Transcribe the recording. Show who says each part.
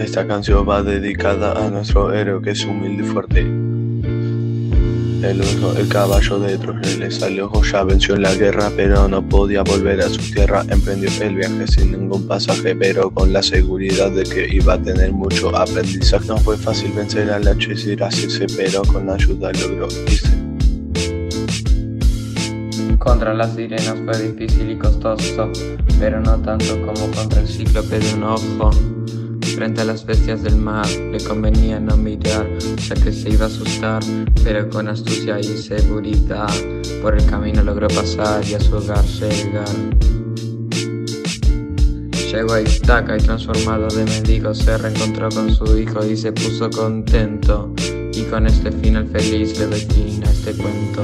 Speaker 1: Esta canción va dedicada a nuestro héroe que es humilde y fuerte. El, el caballo de Troya le salió, ya venció en la guerra, pero no podía volver a su tierra. Emprendió el viaje sin ningún pasaje, pero con la seguridad de que iba a tener mucho aprendizaje. No fue fácil vencer al hechicero, asirse, pero con ayuda logró irse.
Speaker 2: Contra las sirenas fue difícil y costoso, pero no tanto como contra el cíclope de un ojo. Frente a las bestias del mar le convenía no mirar, ya que se iba a asustar, pero con astucia y seguridad por el camino logró pasar y a su hogar llegar. Llegó a Itaca y transformado de mendigo se reencontró con su hijo y se puso contento. Y con este final feliz le doy fin a este cuento.